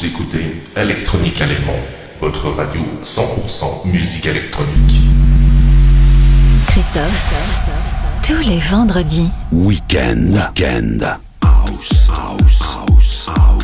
Vous écoutez Electronique Allemand, votre radio 100% musique électronique. Christophe, tous les vendredis. Week-end. house, house, house, house.